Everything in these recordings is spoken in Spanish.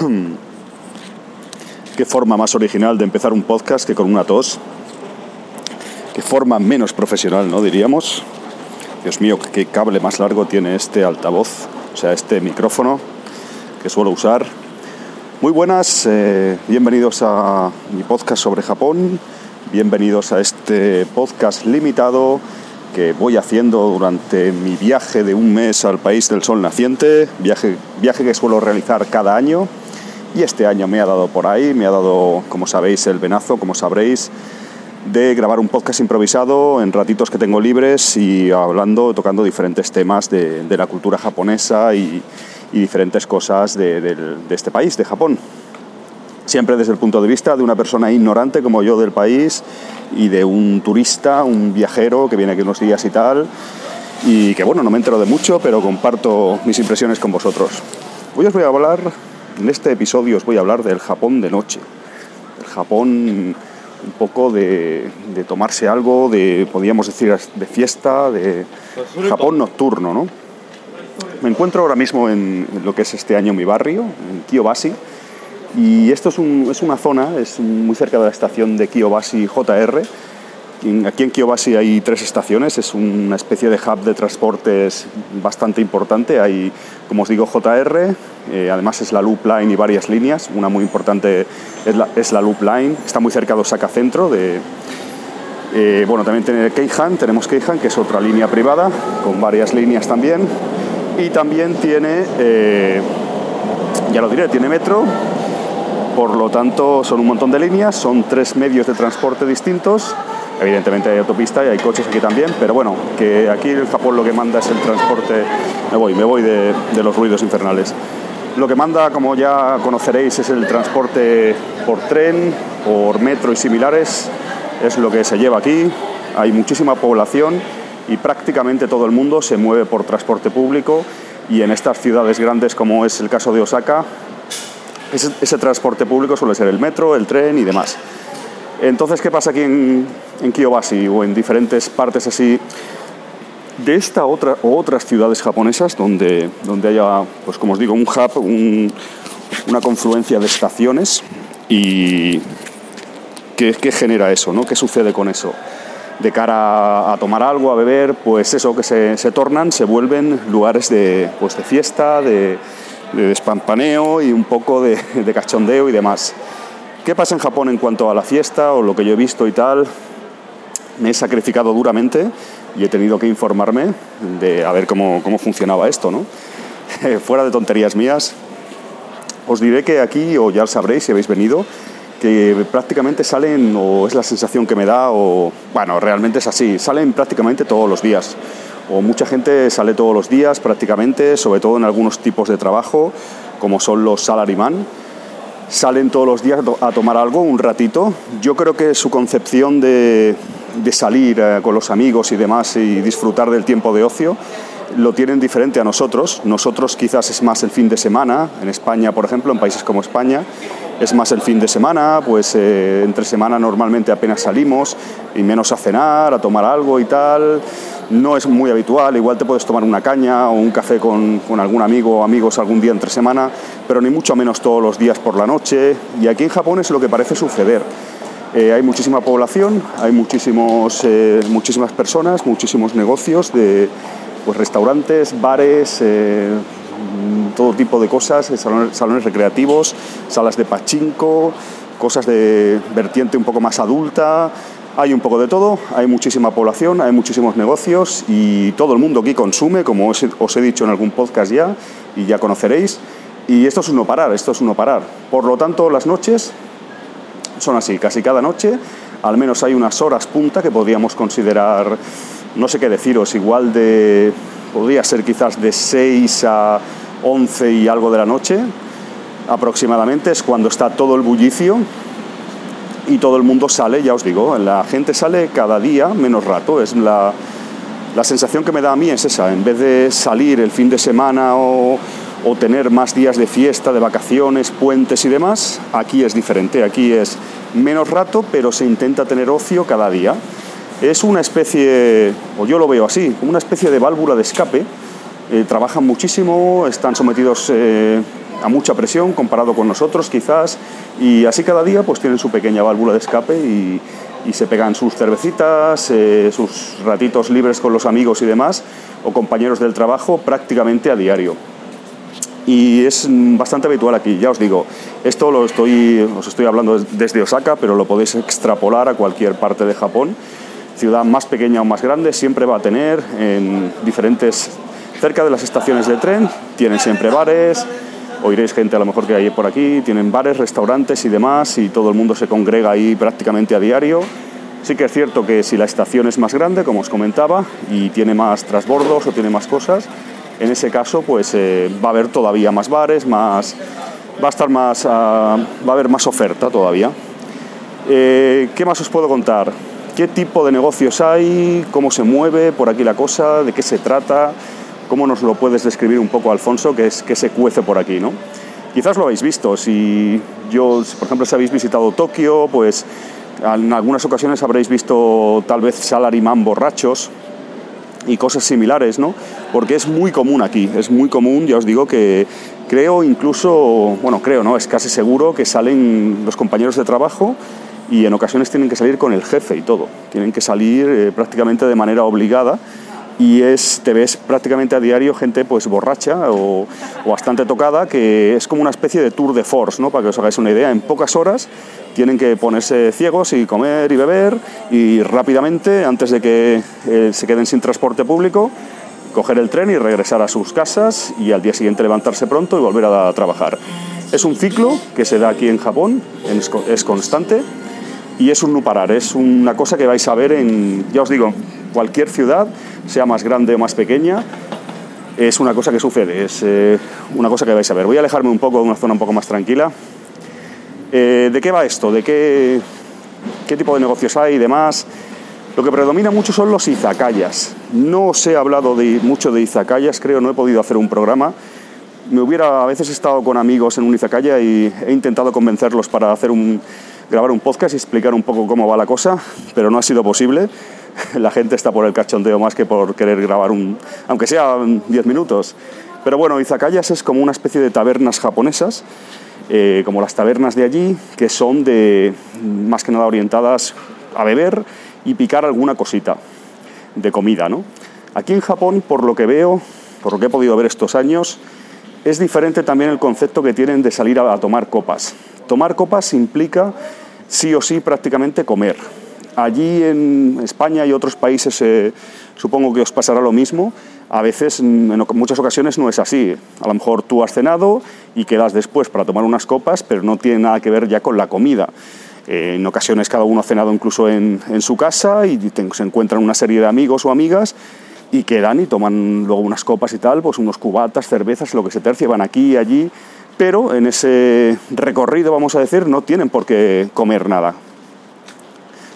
Qué forma más original de empezar un podcast que con una tos. Qué forma menos profesional, ¿no? Diríamos. Dios mío, qué cable más largo tiene este altavoz, o sea, este micrófono que suelo usar. Muy buenas, eh, bienvenidos a mi podcast sobre Japón, bienvenidos a este podcast limitado que voy haciendo durante mi viaje de un mes al país del sol naciente, viaje, viaje que suelo realizar cada año y este año me ha dado por ahí, me ha dado, como sabéis, el venazo, como sabréis, de grabar un podcast improvisado en ratitos que tengo libres y hablando, tocando diferentes temas de, la cultura japonesa y, diferentes cosas de, de este país, de Japón. Siempre desde el punto de vista de una persona ignorante como yo del país y de un turista, un viajero que viene aquí unos días y tal. Y que bueno, no me entero de mucho, pero comparto mis impresiones con vosotros. Hoy os voy a hablar en este episodio os voy a hablar del Japón de noche. El Japón un poco de, tomarse algo, de, podríamos decir, de fiesta, de Japón nocturno, ¿no? Me encuentro ahora mismo en, lo que es este año mi barrio, en Kiyobashi, y esto es, es una zona, es muy cerca de la estación de Kiyobashi JR, Aquí en Kiyobashi hay tres estaciones, es una especie de hub de transportes bastante importante. Hay, como os digo, JR, eh, además es la Loop Line y varias líneas. Una muy importante es la, Loop Line, está muy cerca de Osaka Centro. De, eh, bueno, también tiene Keihan, tenemos Keihan, que es otra línea privada, con varias líneas también. Y también tiene, eh, ya lo diré, tiene metro. Por lo tanto, son un montón de líneas, son tres medios de transporte distintos Evidentemente hay autopista y hay coches aquí también, pero bueno, que aquí en Japón lo que manda es el transporte. Me voy, me voy de, los ruidos infernales. Lo que manda, como ya conoceréis, es el transporte por tren, por metro y similares. Es lo que se lleva aquí. Hay muchísima población y prácticamente todo el mundo se mueve por transporte público y en estas ciudades grandes como es el caso de Osaka, ese, transporte público suele ser el metro, el tren y demás. Entonces, ¿qué pasa aquí en, en Kiyobashi o en diferentes partes así de esta otra o otras ciudades japonesas donde, donde haya, pues como os digo, un hub, una confluencia de estaciones y ¿qué, qué genera eso? ¿no? ¿Qué sucede con eso? De cara a tomar algo, a beber, pues eso, que se, se tornan, se vuelven lugares de, pues de fiesta, de, de despampaneo y un poco de, de cachondeo y demás. ¿Qué pasa en Japón en cuanto a la fiesta o lo que yo he visto y tal? Me he sacrificado duramente y he tenido que informarme de a ver cómo, cómo funcionaba esto, ¿no? Fuera de tonterías mías, os diré que aquí, o ya lo sabréis si habéis venido, que prácticamente salen, o es la sensación que me da, o bueno, realmente es así, salen prácticamente todos los días. O mucha gente sale todos los días prácticamente, sobre todo en algunos tipos de trabajo, como son los salaryman, salen todos los días a tomar algo un ratito. Yo creo que su concepción de, salir eh, con los amigos y demás y disfrutar del tiempo de ocio lo tienen diferente a nosotros. Nosotros quizás es más el fin de semana, en España por ejemplo, en países como España, es más el fin de semana, pues eh, entre semana normalmente apenas salimos y menos a cenar, a tomar algo y tal no es muy habitual, igual te puedes tomar una caña o un café con, algún amigo o amigos algún día entre semana, pero ni mucho menos todos los días por la noche. Y aquí en Japón es lo que parece suceder. Eh, hay muchísima población, hay muchísimos, eh, muchísimas personas, muchísimos negocios de pues, restaurantes, bares, todo tipo de cosas, salones, salones recreativos, salas de pachinko, cosas de vertiente un poco más adulta, hay un poco de todo, hay muchísima población, hay muchísimos negocios y todo el mundo aquí consume, como os he, dicho en algún podcast ya, y ya conoceréis. Y esto es uno parar, esto es uno parar. Por lo tanto, las noches son así, casi cada noche, al menos hay unas horas punta que podríamos considerar, no sé qué deciros, igual de, podría ser quizás de 6 a 11 y algo de la noche aproximadamente, es cuando está todo el bullicio y todo el mundo sale, ya os digo, la gente sale cada día menos rato, es la, la sensación que me da a mí es esa, en vez de salir el fin de semana o, o, tener más días de fiesta, de vacaciones, puentes y demás, aquí es diferente, aquí es menos rato, pero se intenta tener ocio cada día. Es una especie, o yo lo veo así, una especie de válvula de escape. Eh, trabajan muchísimo, están sometidos eh, a mucha presión comparado con nosotros quizás, y así cada día pues tienen su pequeña válvula de escape y, se pegan sus cervecitas, eh, sus ratitos libres con los amigos y demás, o compañeros del trabajo prácticamente a diario. Y es bastante habitual aquí, ya os digo, esto lo estoy, os estoy hablando desde Osaka, pero lo podéis extrapolar a cualquier parte de Japón. Ciudad más pequeña o más grande siempre va a tener en diferentes cerca de las estaciones de tren, tienen siempre bares, oiréis gente a lo mejor que hay por aquí, tienen bares, restaurantes y demás, y todo el mundo se congrega ahí prácticamente a diario. Sí que es cierto que si la estación es más grande, como os comentaba, y tiene más trasbordos o tiene más cosas, en ese caso pues eh, va a haber todavía más bares, más, va a estar más, ah, va a haber más oferta todavía. Eh, ¿Qué más os puedo contar? ¿Qué tipo de negocios hay? ¿Cómo se mueve por aquí la cosa? ¿De qué se trata? ¿Cómo nos lo puedes describir un poco, Alfonso, que es que se cuece por aquí, ¿no? Quizás lo habéis visto, si yo, por ejemplo, si habéis visitado Tokio, pues en algunas ocasiones habréis visto tal vez salaryman borrachos y cosas similares, ¿no? Porque es muy común aquí, es muy común, ya os digo que creo incluso, bueno, creo, ¿no? Es casi seguro que salen los compañeros de trabajo y en ocasiones tienen que salir con el jefe y todo, tienen que salir eh, prácticamente de manera obligada y es, te ves prácticamente a diario gente pues borracha o, bastante tocada, que es como una especie de tour de force, ¿no? para que os hagáis una idea, en pocas horas tienen que ponerse ciegos y comer y beber y rápidamente, antes de que eh, se queden sin transporte público, coger el tren y regresar a sus casas y al día siguiente levantarse pronto y volver a trabajar. Es un ciclo que se da aquí en Japón, es constante y es un no parar, es una cosa que vais a ver en, ya os digo, cualquier ciudad, sea más grande o más pequeña, es una cosa que sucede, es eh, una cosa que vais a ver. Voy a alejarme un poco de una zona un poco más tranquila. Eh, ¿De qué va esto? ¿De qué, tipo de negocios hay y demás? Lo que predomina mucho son los izakayas. No os he hablado mucho de izakayas, creo, no he podido hacer un programa. Me hubiera a veces estado con amigos en un izakaya y he intentado convencerlos para hacer grabar un podcast y explicar un poco cómo va la cosa, pero no ha sido posible. la gente está por el cachondeo más que por querer grabar un, aunque sea 10 minutos. Pero bueno, izakayas es como una especie de tabernas japonesas, eh, como las tabernas de allí, que son de más que nada orientadas a beber y picar alguna cosita de comida, ¿no? Aquí en Japón, por lo que veo, por lo que he podido ver estos años, es diferente también el concepto que tienen de salir a tomar copas. Tomar copas implica sí o sí prácticamente comer. Allí en España y otros países eh, supongo que os pasará lo mismo. A veces, en muchas ocasiones no es así. A lo mejor tú has cenado y quedas después para tomar unas copas, pero no tiene nada que ver ya con la comida. Eh, en ocasiones cada uno ha cenado incluso en, su casa y se encuentran una serie de amigos o amigas y quedan y toman luego unas copas y tal, pues unos cubatas, cervezas, lo que se tercie, van aquí y allí, pero en ese recorrido, vamos a decir, no tienen por qué comer nada.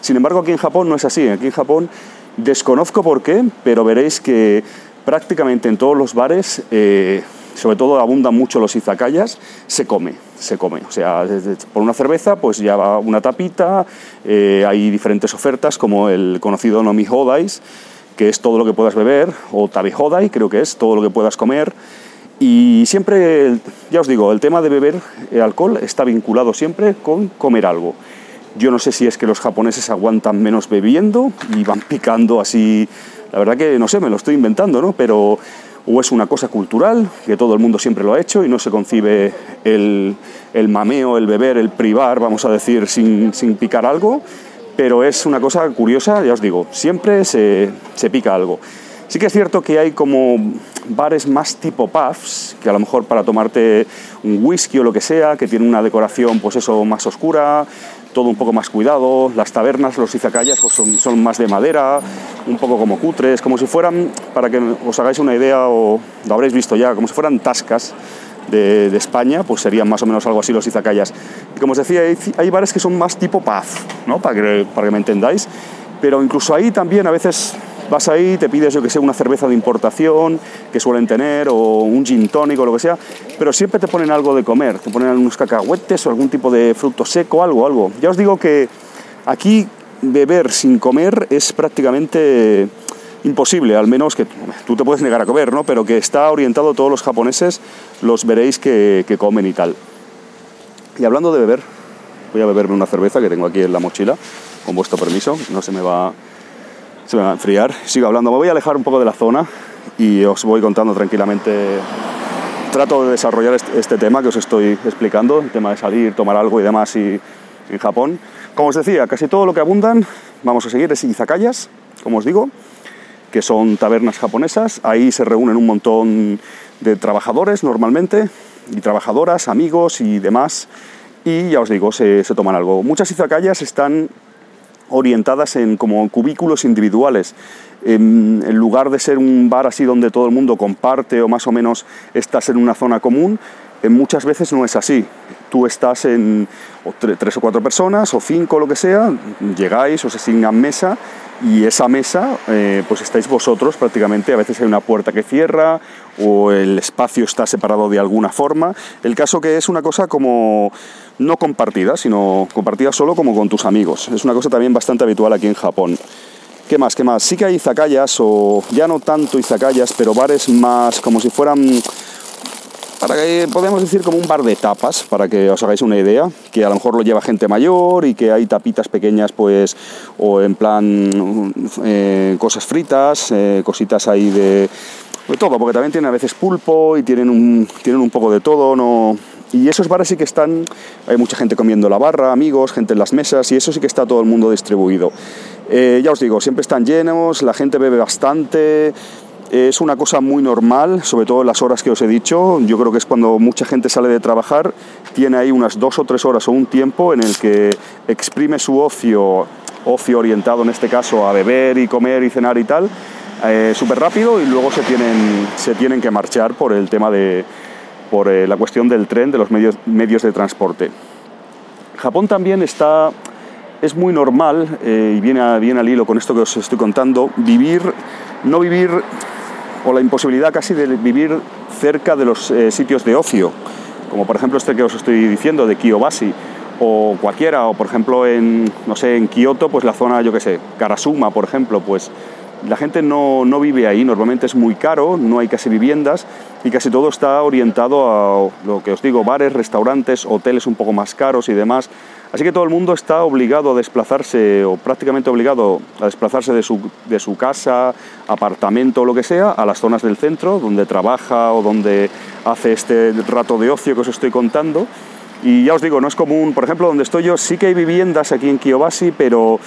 Sin embargo, aquí en Japón no es así. Aquí en Japón desconozco por qué, pero veréis que prácticamente en todos los bares, eh, sobre todo abundan mucho los izakayas, se come, se come. O sea, por una cerveza, pues ya va una tapita, eh, hay diferentes ofertas como el conocido Nomi Hodais, que es todo lo que puedas beber, o Tabi Hodai, creo que es todo lo que puedas comer. Y siempre, ya os digo, el tema de beber alcohol está vinculado siempre con comer algo. Yo no sé si es que los japoneses aguantan menos bebiendo y van picando así. La verdad que no sé, me lo estoy inventando, ¿no? Pero o es una cosa cultural, que todo el mundo siempre lo ha hecho y no se concibe el, el mameo, el beber, el privar, vamos a decir, sin, sin, picar algo, pero es una cosa curiosa, ya os digo, siempre se, se pica algo. Sí que es cierto que hay como bares más tipo pubs, que a lo mejor para tomarte un whisky o lo que sea, que tiene una decoración pues eso más oscura, todo un poco más cuidado. Las tabernas, los izakayas pues, son, son, más de madera, un poco como cutres, como si fueran, para que os hagáis una idea o lo habréis visto ya, como si fueran tascas de, España, pues serían más o menos algo así los izakayas. Y como os decía, hay, hay, bares que son más tipo pub, ¿no? para, que, para que me entendáis, pero incluso ahí también a veces vas ahí, te pides, yo que sé, una cerveza de importación que suelen tener, o un gin tónico, o lo que sea, pero siempre te ponen algo de comer, te ponen unos cacahuetes o algún tipo de fruto seco, algo, algo. Ya os digo que aquí beber sin comer es prácticamente imposible, al menos que tú te puedes negar a comer, ¿no? Pero que está orientado todos los japoneses, los veréis que, que comen y tal. Y hablando de beber, voy a beberme una cerveza que tengo aquí en la mochila, con vuestro permiso, no se me va, se me va a enfriar. Sigo hablando, me voy a alejar un poco de la zona y os voy contando tranquilamente. Trato de desarrollar este, este tema que os estoy explicando, el tema de salir, tomar algo y demás y, en Japón. Como os decía, casi todo lo que abundan, vamos a seguir, es izakayas, como os digo, que son tabernas japonesas. Ahí se reúnen un montón de trabajadores normalmente, y trabajadoras, amigos y demás. Y ya os digo, se, se toman algo. Muchas izakayas están orientadas en como cubículos individuales. En, en, lugar de ser un bar así donde todo el mundo comparte o más o menos estás en una zona común, eh, muchas veces no es así. Tú estás en o tres o cuatro personas o cinco, lo que sea, llegáis, os asignan mesa y esa mesa, eh, pues estáis vosotros prácticamente. A veces hay una puerta que cierra o el espacio está separado de alguna forma. El caso que es una cosa como no compartida, sino compartida solo como con tus amigos. Es una cosa también bastante habitual aquí en Japón. ¿Qué más? ¿Qué más? Sí que hay izakayas o ya no tanto izakayas, pero bares más como si fueran para que podemos decir como un bar de tapas, para que os hagáis una idea, que a lo mejor lo lleva gente mayor y que hay tapitas pequeñas, pues, o en plan eh, cosas fritas, eh, cositas ahí de, de, todo, porque también tienen a veces pulpo y tienen un, tienen un poco de todo, no. Y esos bares sí que están, hay mucha gente comiendo la barra, amigos, gente en las mesas, y eso sí que está todo el mundo distribuido. Eh, ya os digo, siempre están llenos, la gente bebe bastante, es una cosa muy normal, sobre todo en las horas que os he dicho. Yo creo que es cuando mucha gente sale de trabajar, tiene ahí unas dos o tres horas o un tiempo en el que exprime su ocio, ocio orientado en este caso a beber y comer y cenar y tal, eh, súper rápido y luego se tienen, se tienen que marchar por el tema de por eh, la cuestión del tren, de los medios, medios de transporte. Japón también está es muy normal, eh, y viene, viene al hilo con esto que os estoy contando, vivir, no vivir o la imposibilidad casi de vivir cerca de los eh, sitios de ocio, como por ejemplo este que os estoy diciendo de Kiyobashi o cualquiera, o por ejemplo en, no sé, en Kioto, pues la zona, yo qué sé, Karasuma, por ejemplo, pues la gente no, no, vive ahí, normalmente es muy caro, no hay casi viviendas y casi todo está orientado a lo que os digo, bares, restaurantes, hoteles un poco más caros y demás. Así que todo el mundo está obligado a desplazarse, o prácticamente obligado a desplazarse de su, de su casa, apartamento o lo que sea, a las zonas del centro, donde trabaja o donde hace este rato de ocio que os estoy contando. Y ya os digo, no es común, por ejemplo, donde estoy yo, sí que hay viviendas aquí en Kiyobashi, pero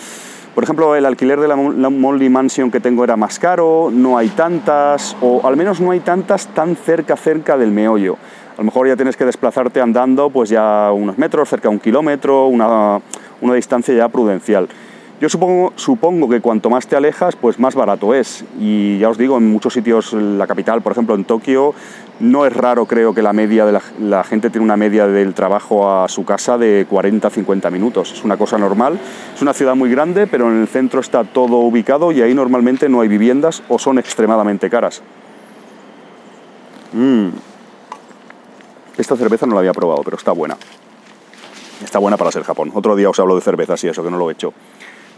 por ejemplo, el alquiler de la, la Mansion que tengo era más caro, no hay tantas, o al menos no hay tantas tan cerca, cerca del meollo a lo mejor ya tienes que desplazarte andando pues ya unos metros, cerca de un kilómetro, una, una distancia ya prudencial. Yo supongo, supongo que cuanto más te alejas, pues más barato es. Y ya os digo, en muchos sitios, la capital, por ejemplo en Tokio, no es raro, creo que la media de la, la gente tiene una media del trabajo a su casa de 40-50 minutos. Es una cosa normal. Es una ciudad muy grande, pero en el centro está todo ubicado y ahí normalmente no hay viviendas o son extremadamente caras. Mmm. Esta cerveza no la había probado, pero está buena. Está buena para ser Japón. Otro día os hablo de cervezas y eso, que no lo he hecho.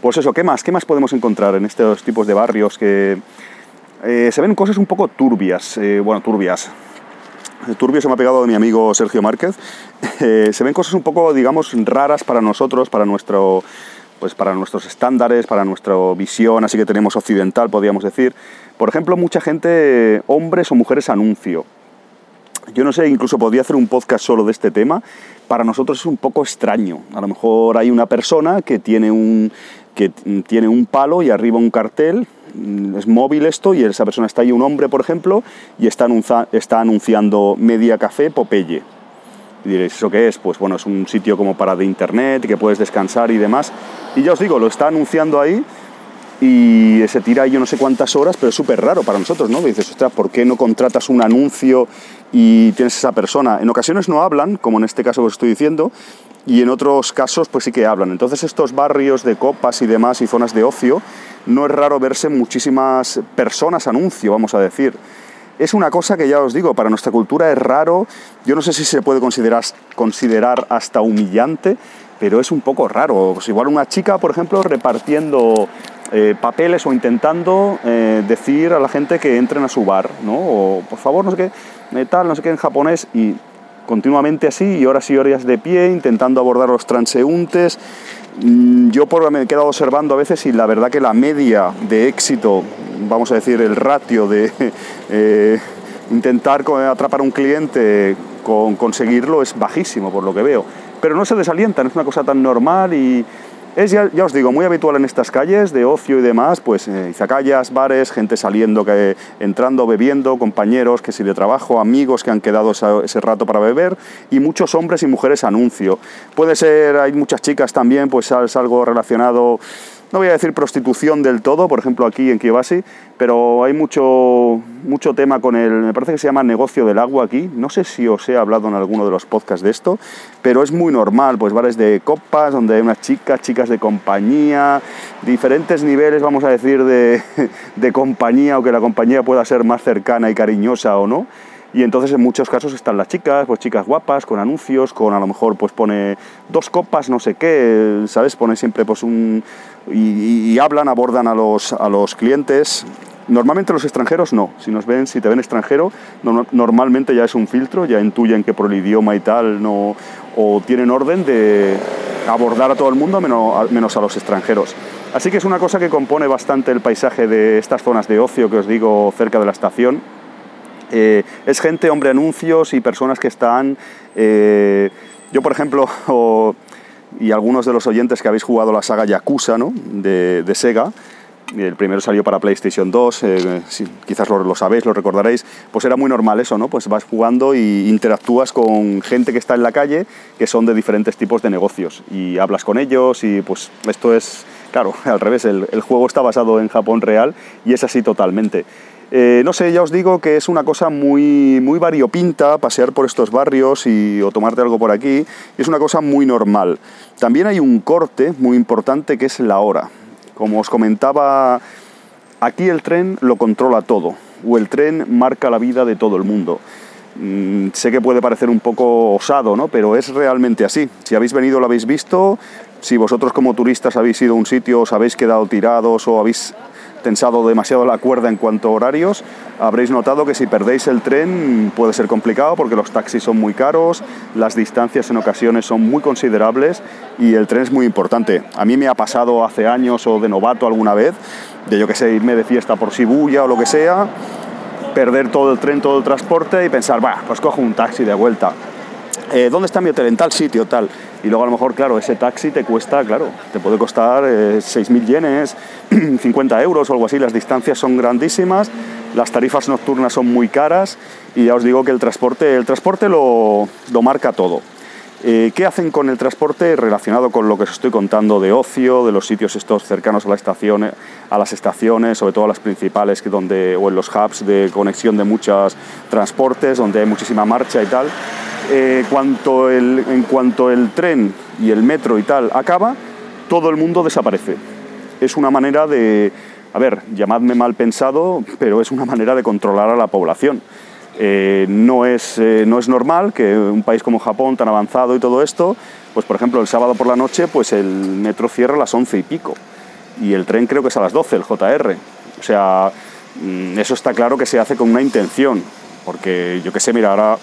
Pues eso, ¿qué más? ¿Qué más podemos encontrar en estos tipos de barrios que eh, se ven cosas un poco turbias? Eh, bueno, turbias. turbio se me ha pegado de mi amigo Sergio Márquez. Eh, se ven cosas un poco, digamos, raras para nosotros, para nuestro pues para nuestros estándares, para nuestra visión, así que tenemos occidental, podríamos decir. Por ejemplo, mucha gente, hombres o mujeres anuncio. Yo no sé, incluso podría hacer un podcast solo de este tema. Para nosotros es un poco extraño. A lo mejor hay una persona que tiene un, que tiene un palo y arriba un cartel, mm, es móvil esto, y esa persona está ahí, un hombre, por ejemplo, y está, anunciando Media Café Popeye. Y diréis, ¿eso qué es? Pues bueno, es un sitio como para de internet, que puedes descansar y demás. Y ya os digo, lo está anunciando ahí y se tira yo no sé cuántas horas, pero es súper raro para nosotros, ¿no? dices, ostras, ¿por qué no contratas un anuncio y tienes esa persona? En ocasiones no hablan, como en este caso que os estoy diciendo, y en otros casos pues sí que hablan. Entonces estos barrios de copas y demás y zonas de ocio, no es raro verse muchísimas personas anuncio, vamos a decir. Es una cosa que ya os digo, para nuestra cultura es raro, yo no sé si se puede considerar, considerar hasta humillante, pero es un poco raro. Pues igual una chica, por ejemplo, repartiendo eh, papeles o intentando eh, decir a la gente que entren a su bar, ¿no? O por favor, no sé qué, tal, no sé qué en japonés y continuamente así y horas y horas de pie intentando abordar a los transeúntes. Mm, yo por, me he quedado observando a veces y la verdad que la media de éxito, vamos a decir el ratio de intentar atrapar a un cliente con conseguirlo es bajísimo por lo que veo. Pero no se desalientan, es una cosa tan normal y es, ya, os digo, muy habitual en estas calles de ocio y demás, pues eh, bares, gente saliendo, que, entrando, bebiendo, compañeros que si de trabajo, amigos que han quedado ese rato para beber y muchos hombres y mujeres anuncio. Puede ser, hay muchas chicas también, pues es algo relacionado no voy a decir prostitución del todo, por ejemplo aquí en Kiyobasi, pero hay mucho, mucho tema con el, me parece que se llama negocio del agua aquí, no sé si os he hablado en alguno de los podcasts de esto, pero es muy normal, pues bares de copas, donde hay unas chicas, chicas de compañía, diferentes niveles, vamos a decir, de, de compañía, o que la compañía pueda ser más cercana y cariñosa o no, y entonces en muchos casos están las chicas, pues chicas guapas, con anuncios, con a lo mejor pues pone dos copas, no sé qué, ¿sabes? Pone siempre pues un... y, hablan, abordan a los, a los clientes. Normalmente los extranjeros no, si nos ven, si te ven extranjero, normalmente ya es un filtro, ya intuyen que por el idioma y tal no, o tienen orden de abordar a todo el mundo menos, menos a los extranjeros. Así que es una cosa que compone bastante el paisaje de estas zonas de ocio que os digo cerca de la estación eh, es gente, hombre, anuncios y personas que están... Eh, yo, por ejemplo, y algunos de los oyentes que habéis jugado la saga Yakuza ¿no? de, Sega, el primero salió para PlayStation 2, eh, quizás lo, sabéis, lo recordaréis, pues era muy normal eso, ¿no? Pues vas jugando y interactúas con gente que está en la calle, que son de diferentes tipos de negocios, y hablas con ellos y pues esto es, claro, al revés, el, el juego está basado en Japón real y es así totalmente. Eh, no sé, ya os digo que es una cosa muy, muy variopinta pasear por estos barrios y, o tomarte algo por aquí. Es una cosa muy normal. También hay un corte muy importante que es la hora. Como os comentaba, aquí el tren lo controla todo, o el tren marca la vida de todo el mundo. Mm, sé que puede parecer un poco osado, ¿no? pero es realmente así. Si habéis venido lo habéis visto, si vosotros como turistas habéis ido a un sitio, os habéis quedado tirados o habéis tensado demasiado la cuerda en cuanto a horarios, habréis notado que si perdéis el tren puede ser complicado porque los taxis son muy caros, las distancias en ocasiones son muy considerables y el tren es muy importante. A mí me ha pasado hace años o de novato alguna vez, de yo que sé, irme de fiesta por Shibuya o lo que sea, perder todo el tren, todo el transporte y pensar, va, pues cojo un taxi de vuelta. Eh, ¿Dónde está mi hotel? En tal sitio, tal. Y luego a lo mejor, claro, ese taxi te cuesta, claro, te puede costar 6.000 eh, yenes, 50 euros o algo así. Las distancias son grandísimas, las tarifas nocturnas son muy caras y ya os digo que el transporte, el transporte lo, lo marca todo. Eh, ¿Qué hacen con el transporte relacionado con lo que os estoy contando de ocio, de los sitios estos cercanos a, la estación, a las estaciones, sobre todo a las principales, que donde, o en los hubs de conexión de muchos transportes, donde hay muchísima marcha y tal? Eh, el, en cuanto el tren y el metro y tal acaba, todo el mundo desaparece. Es una manera de, a ver, llamadme mal pensado, pero es una manera de controlar a la población. Eh, no, es, eh, no es normal que un país como Japón, tan avanzado y todo esto, pues por ejemplo el sábado por la noche, pues el metro cierra a las once y pico y el tren creo que es a las 12, el JR. O sea, mm, eso está claro que se hace con una intención, porque yo qué sé, mira, ahora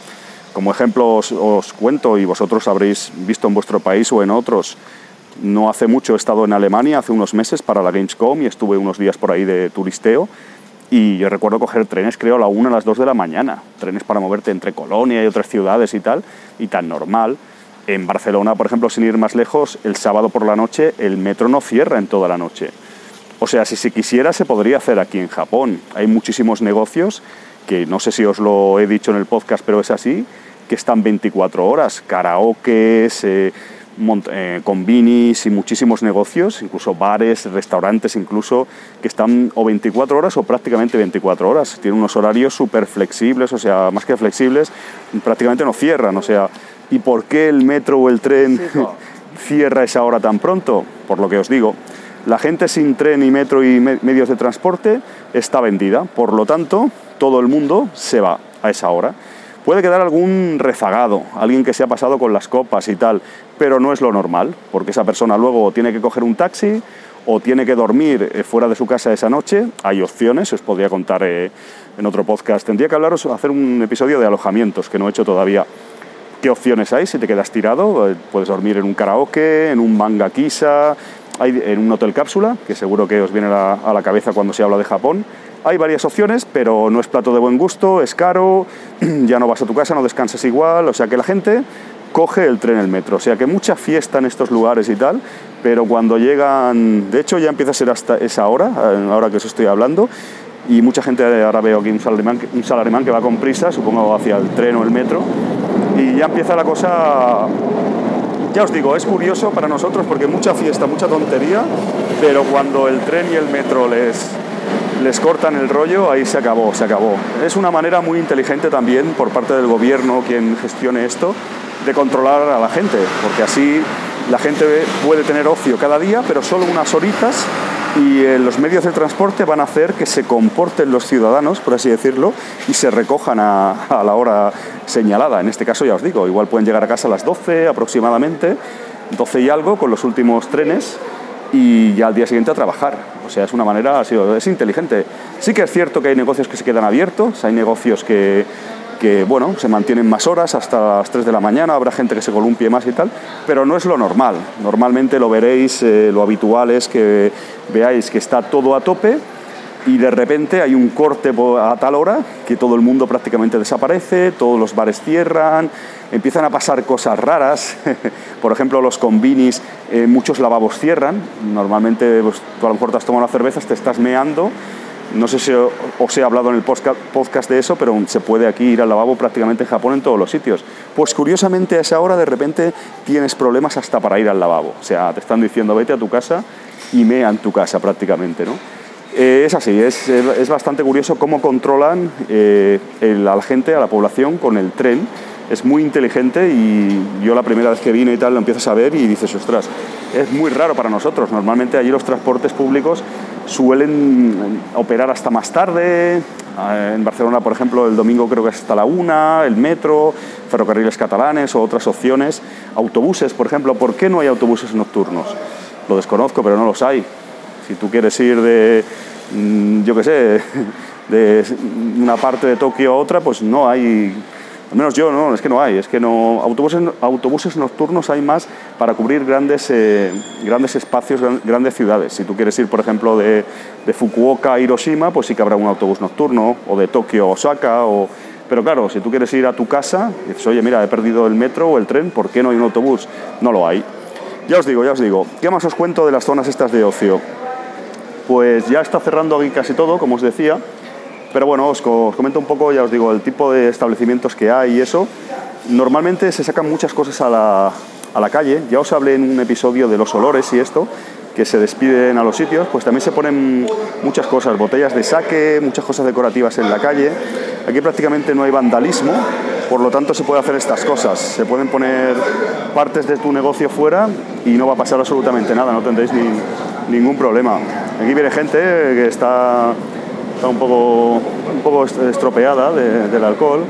como ejemplo os, cuento y vosotros habréis visto en vuestro país o en otros. No hace mucho he estado en Alemania, hace unos meses, para la Gamescom y estuve unos días por ahí de turisteo. Y yo recuerdo coger trenes, creo, a la 1 a las 2 de la mañana. Trenes para moverte entre Colonia y otras ciudades y tal. Y tan normal. En Barcelona, por ejemplo, sin ir más lejos, el sábado por la noche el metro no cierra en toda la noche. O sea, si se quisiera, se podría hacer aquí en Japón. Hay muchísimos negocios que no sé si os lo he dicho en el podcast, pero es así, que están 24 horas, karaoke, eh, eh, y muchísimos negocios, incluso bares, restaurantes incluso, que están o 24 horas o prácticamente 24 horas. Tienen unos horarios súper flexibles, o sea, más que flexibles, prácticamente no cierran. O sea, ¿y por qué el metro o el tren cierra esa hora tan pronto? Por lo que os digo, la gente sin tren y metro y medios de transporte está vendida. Por lo tanto, todo el mundo se va a esa hora. Puede quedar algún rezagado, alguien que se ha pasado con las copas y tal, pero no es lo normal, porque esa persona luego tiene que coger un taxi o tiene que dormir eh, fuera de su casa esa noche, hay opciones, os podría contar eh, en otro podcast. Tendría que hablaros, hacer un episodio de alojamientos, que no he hecho todavía. ¿Qué opciones hay si te quedas tirado? Eh, puedes dormir en un karaoke, en un manga kisa, en un hotel cápsula, que seguro que os viene a la cabeza cuando se habla de Japón. Hay varias opciones, pero no es plato de buen gusto, es caro, ya no vas a tu casa, no descansas igual, o sea que la gente coge el tren, el metro. O sea que mucha fiesta en estos lugares y tal, pero cuando llegan, de hecho ya empieza a ser hasta esa hora, eh, ahora que os estoy hablando, y mucha gente, ahora veo aquí un salarimán, un salarimán que va con prisa, supongo hacia el tren o el metro, y ya empieza la cosa, ya os digo, es curioso para nosotros porque mucha fiesta, mucha tontería, pero cuando el tren y el metro les, les cortan el rollo, ahí se acabó, se acabó. Es una manera muy inteligente también por parte del gobierno quien gestione esto, de controlar a la gente, porque así la gente puede tener ocio cada día, pero solo unas horitas y eh, los medios de transporte van a hacer que se comporten los ciudadanos, por así decirlo, y se recojan a, a, la hora señalada. En este caso, ya os digo, igual pueden llegar a casa a las 12 aproximadamente, 12 y algo, con los últimos trenes, y ya al día siguiente a trabajar. O sea, es una manera, es inteligente. Sí que es cierto que hay negocios que se quedan abiertos, hay negocios que que bueno, se mantienen más horas, hasta las 3 de la mañana, habrá gente que se columpie más y tal, pero no es lo normal. Normalmente lo veréis, eh, lo habitual es que veáis que está todo a tope y de repente hay un corte a tal hora que todo el mundo prácticamente desaparece, todos los bares cierran, empiezan a pasar cosas raras. Por ejemplo, los combinis, eh, muchos lavabos cierran. Normalmente pues, tú a lo mejor te has tomado una cerveza, te estás meando no sé si os he hablado en el podcast de eso, pero se puede aquí ir al lavabo prácticamente en Japón en todos los sitios. Pues curiosamente a esa hora de repente tienes problemas hasta para ir al lavabo. O sea, te están diciendo vete a tu casa y mea en tu casa prácticamente, ¿no? Eh, es así, es, es, bastante curioso cómo controlan eh, a la gente, a la población con el tren. Es muy inteligente y yo la primera vez que vine y tal lo empiezas a ver y dices, ostras, es muy raro para nosotros. Normalmente allí los transportes públicos suelen operar hasta más tarde. Eh, en Barcelona, por ejemplo, el domingo creo que es hasta la una, el metro, ferrocarriles catalanes o otras opciones. Autobuses, por ejemplo, ¿por qué no hay autobuses nocturnos? Lo desconozco, pero no los hay. Si tú quieres ir de, mm, yo qué sé, de una parte de Tokio a otra, pues no hay al menos yo no, es que no hay, es que no. Autobuses, nocturnos hay más para cubrir grandes, eh, grandes espacios, grandes ciudades. Si tú quieres ir, por ejemplo, de, de, Fukuoka a Hiroshima, pues sí que habrá un autobús nocturno, o de Tokio a Osaka, o... Pero claro, si tú quieres ir a tu casa y dices, oye, mira, he perdido el metro o el tren, ¿por qué no hay un autobús? No lo hay. Ya os digo, ya os digo. ¿Qué más os cuento de las zonas estas de ocio? Pues ya está cerrando aquí casi todo, como os decía. Pero bueno, os, comento un poco, ya os digo, el tipo de establecimientos que hay y eso. Normalmente se sacan muchas cosas a la, a la calle. Ya os hablé en un episodio de los olores y esto, que se despiden a los sitios, pues también se ponen muchas cosas, botellas de saque, muchas cosas decorativas en la calle. Aquí prácticamente no hay vandalismo, por lo tanto se puede hacer estas cosas. Se pueden poner partes de tu negocio fuera y no va a pasar absolutamente nada, no tendréis ningún problema. Aquí viene gente que está está un poco, un poco estropeada del alcohol.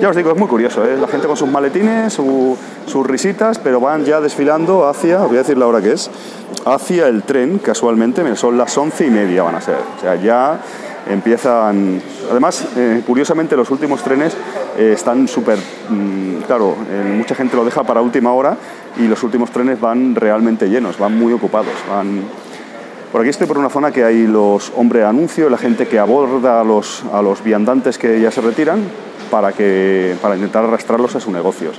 Ya os digo, es muy curioso, ¿eh? la gente con sus maletines, sus risitas, pero van ya desfilando hacia, voy a decir la hora que es, hacia el tren, casualmente, son las once y media van a ser. O sea, ya empiezan... Además, eh, curiosamente, los últimos trenes eh, están súper... Mm, claro, mucha gente lo deja para última hora y los últimos trenes van realmente llenos, van muy ocupados, van por aquí estoy por una zona que hay los hombres anuncio, la gente que aborda a los, a los viandantes que ya se retiran para, que, para intentar arrastrarlos a sus negocios.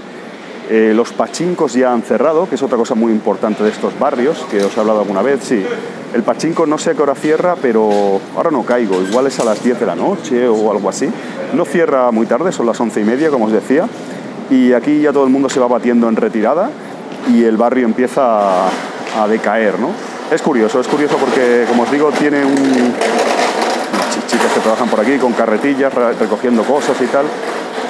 Eh, los pachincos ya han cerrado, que es otra cosa muy importante de estos barrios, que os he hablado alguna vez, sí. El pachinko no sé a qué hora cierra, pero ahora no caigo, igual es a las 10 de la noche o algo así. No cierra muy tarde, son las 11 y media, como os decía, y aquí ya todo el mundo se va batiendo en retirada y el barrio empieza a, a decaer, ¿no? Es curioso, es curioso porque, como os digo, tiene un... chicas que trabajan por aquí con carretillas, recogiendo cosas y tal.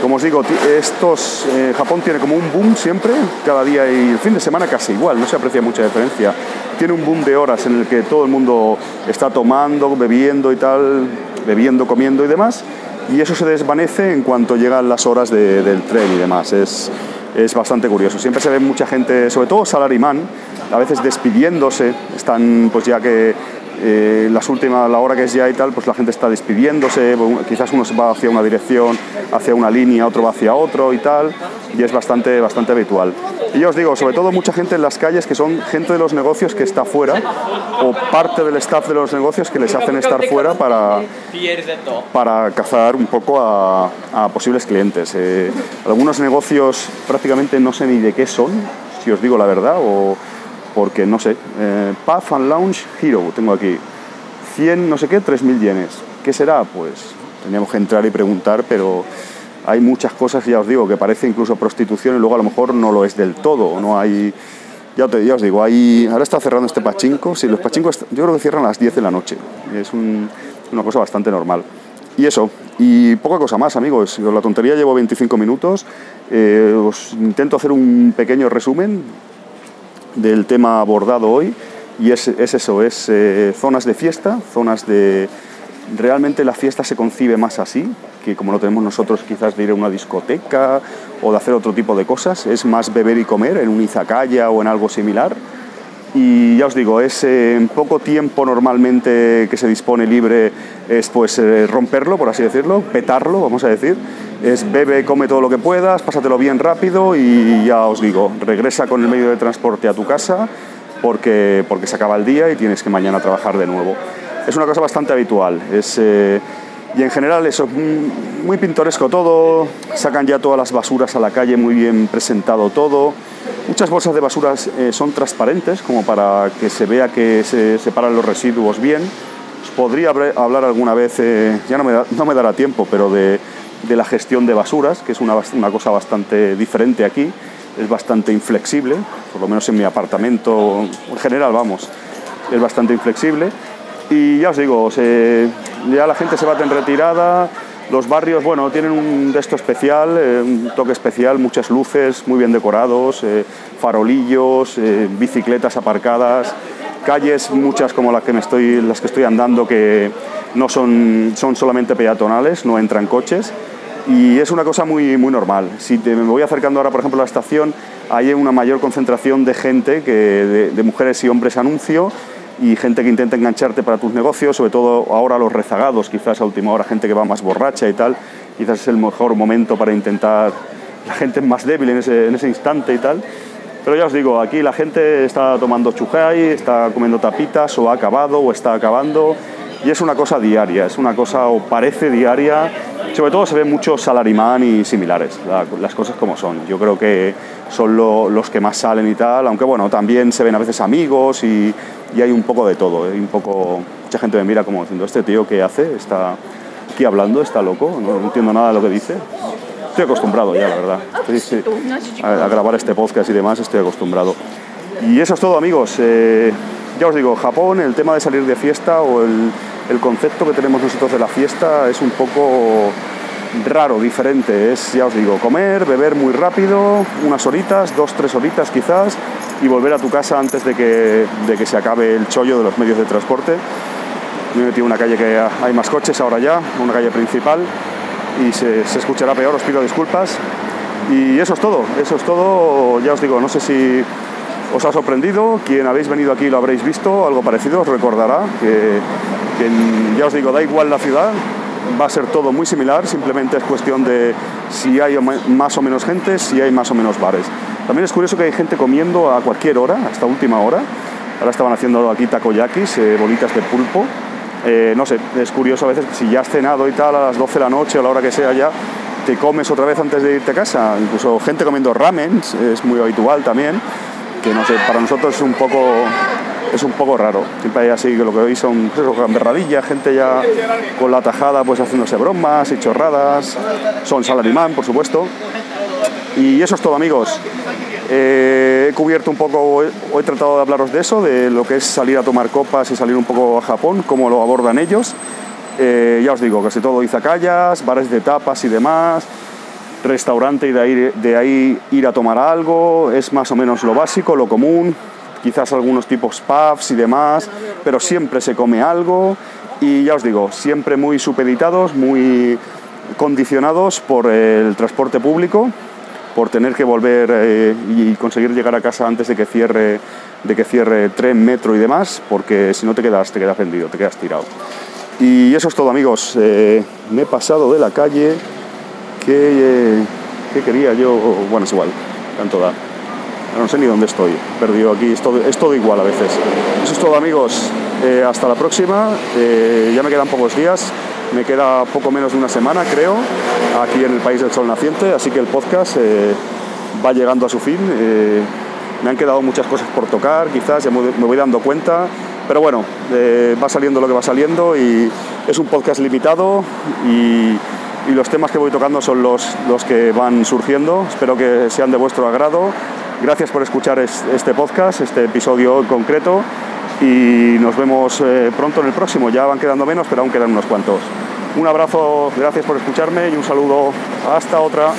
Como os digo, estos, eh, Japón tiene como un boom siempre, cada día y el fin de semana casi igual, no se aprecia mucha diferencia. Tiene un boom de horas en el que todo el mundo está tomando, bebiendo y tal, bebiendo, comiendo y demás, y eso se desvanece en cuanto llegan las horas del tren y demás. Es, es bastante curioso. Siempre se ve mucha gente, sobre todo salarimán, a veces despidiéndose, están pues ya que eh, las últimas, la hora que es ya y tal, pues la gente está despidiéndose, quizás uno se va hacia una dirección, hacia una línea, otro va hacia otro y tal, y es bastante, bastante habitual. Y yo os digo, sobre todo mucha gente en las calles que son gente de los negocios que está fuera, o parte del staff de los negocios que les hacen estar fuera para, para cazar un poco a, posibles clientes. Eh, algunos negocios prácticamente no sé ni de qué son, si os digo la verdad, o porque no sé, eh, and Lounge Hero, tengo aquí, 100 no sé qué, 3.000 yenes. ¿Qué será? Pues teníamos que entrar y preguntar, pero hay muchas cosas, ya os digo, que parece incluso prostitución y luego a lo mejor no lo es del todo, no hay... Ya, ya os digo, hay, ahora está cerrando este pachinko, sí, los pachincos yo creo que cierran a las 10 de la noche, es una cosa bastante normal. Y eso, y poca cosa más, amigos. La tontería llevo 25 minutos. Eh, os intento hacer un pequeño resumen del tema abordado hoy y es, eso, es eh, zonas de fiesta, zonas de... Realmente la fiesta se concibe más así, que como lo tenemos nosotros quizás de ir a una discoteca o de hacer otro tipo de cosas, es más beber y comer en un izakaya o en algo similar. Y ya os digo, es eh, en poco tiempo normalmente que se dispone libre, es pues eh, romperlo, por así decirlo, petarlo, vamos a decir, es bebe, come todo lo que puedas, pásatelo bien rápido y ya os digo, regresa con el medio de transporte a tu casa porque, porque se acaba el día y tienes que mañana trabajar de nuevo. Es una cosa bastante habitual. Es, eh, y en general eso, es muy pintoresco todo, sacan ya todas las basuras a la calle, muy bien presentado todo. Muchas bolsas de basuras eh, son transparentes, como para que se vea que se separan los residuos bien. podría hablar alguna vez, eh, ya no me, no me dará tiempo, pero de de la gestión de basuras, que es una, una, cosa bastante diferente aquí, es bastante inflexible, por lo menos en mi apartamento, en general, vamos, es bastante inflexible. Y ya os digo, ya la gente se bate en retirada, los barrios, bueno, tienen un esto especial, eh, un toque especial, muchas luces muy bien decorados, eh, farolillos, eh, bicicletas aparcadas, calles, muchas como las que, me estoy, las que estoy andando, que no son, son solamente peatonales, no entran coches y es una cosa muy, muy normal. Si me voy acercando ahora, por ejemplo, a la estación, hay una mayor concentración de gente, que, de, mujeres y hombres anuncio, y gente que intenta engancharte para tus negocios, sobre todo ahora los rezagados, quizás a última hora, gente que va más borracha y tal, quizás es el mejor momento para intentar, la gente más débil en ese, en ese instante y tal. Pero ya os digo, aquí la gente está tomando chujay, está comiendo tapitas, o ha acabado, o está acabando, y es una cosa diaria, es una cosa o parece diaria sobre todo se ven muchos salarimán y similares, las cosas como son. Yo creo que son los que más salen y tal, aunque bueno, también se ven a veces amigos y, hay un poco de todo. ¿eh? Un poco, mucha gente me mira como diciendo, ¿este tío qué hace? ¿Está aquí hablando? ¿Está loco? No, entiendo nada de lo que dice. Estoy acostumbrado ya, la verdad. a, grabar este podcast y demás estoy acostumbrado. Y eso es todo, amigos. Eh, ya os digo, Japón, el tema de salir de fiesta o el el concepto que tenemos nosotros de la fiesta es un poco raro, diferente. Es, ya os digo, comer, beber muy rápido, unas horitas, dos, tres horitas quizás, y volver a tu casa antes de que, de que se acabe el chollo de los medios de transporte. Me en una calle que hay más coches ahora ya, una calle principal, y se escuchará peor, os pido disculpas. Y eso es todo, eso es todo, ya os digo, no sé si os ha sorprendido, quien habéis venido aquí lo habréis visto, algo parecido, os recordará que ya os digo, da igual la ciudad, va a ser todo muy similar, simplemente es cuestión de si hay más o menos gente, si hay más o menos bares. También es curioso que hay gente comiendo a cualquier hora, hasta última hora. Ahora estaban haciendo aquí takoyakis, eh, bolitas de pulpo. Eh, no sé, es curioso a veces si ya has cenado y tal a las 12 de la noche o a la hora que sea ya, te comes otra vez antes de irte a casa. Incluso gente comiendo ramen es muy habitual también, que no sé, para nosotros es un poco es un poco raro. Siempre hay así que lo que hoy son pues gente ya con la tajada pues haciéndose bromas y chorradas. Son salarimán, por supuesto. Y eso es todo, amigos. Eh, he cubierto un poco, he tratado de hablaros de eso, de lo que es salir a tomar copas y salir un poco a Japón, cómo lo abordan ellos. Eh, ya os digo, casi todo izakayas, bares de tapas y demás, restaurante y de ahí, ir a tomar algo, es más o menos lo básico, lo común, quizás algunos tipos pubs y demás, pero siempre se come algo y ya os digo, siempre muy supeditados, muy condicionados por el transporte público, por tener que volver eh, y conseguir llegar a casa antes de que cierre de que cierre tren, metro y demás, porque si no te quedas, te quedas vendido, te quedas tirado. Y eso es todo amigos, eh, me he pasado de la calle, que, quería yo, bueno es igual, tanto da. No sé ni dónde estoy, perdido aquí, es todo, igual a veces. Eso es todo amigos, eh, hasta la próxima, eh, ya me quedan pocos días, me queda poco menos de una semana creo, aquí en el País del Sol Naciente, así que el podcast va llegando a su fin. me han quedado muchas cosas por tocar, quizás. Ya me voy dando cuenta. Pero bueno, eh, va saliendo lo que va saliendo y es un podcast limitado y, los temas que voy tocando son los, los que van surgiendo. Espero que sean de vuestro agrado. Gracias por escuchar este podcast, este episodio en concreto y nos vemos eh, pronto en el próximo. Ya van quedando menos, pero aún quedan unos cuantos. Un abrazo, gracias por escucharme y un saludo. Hasta otra.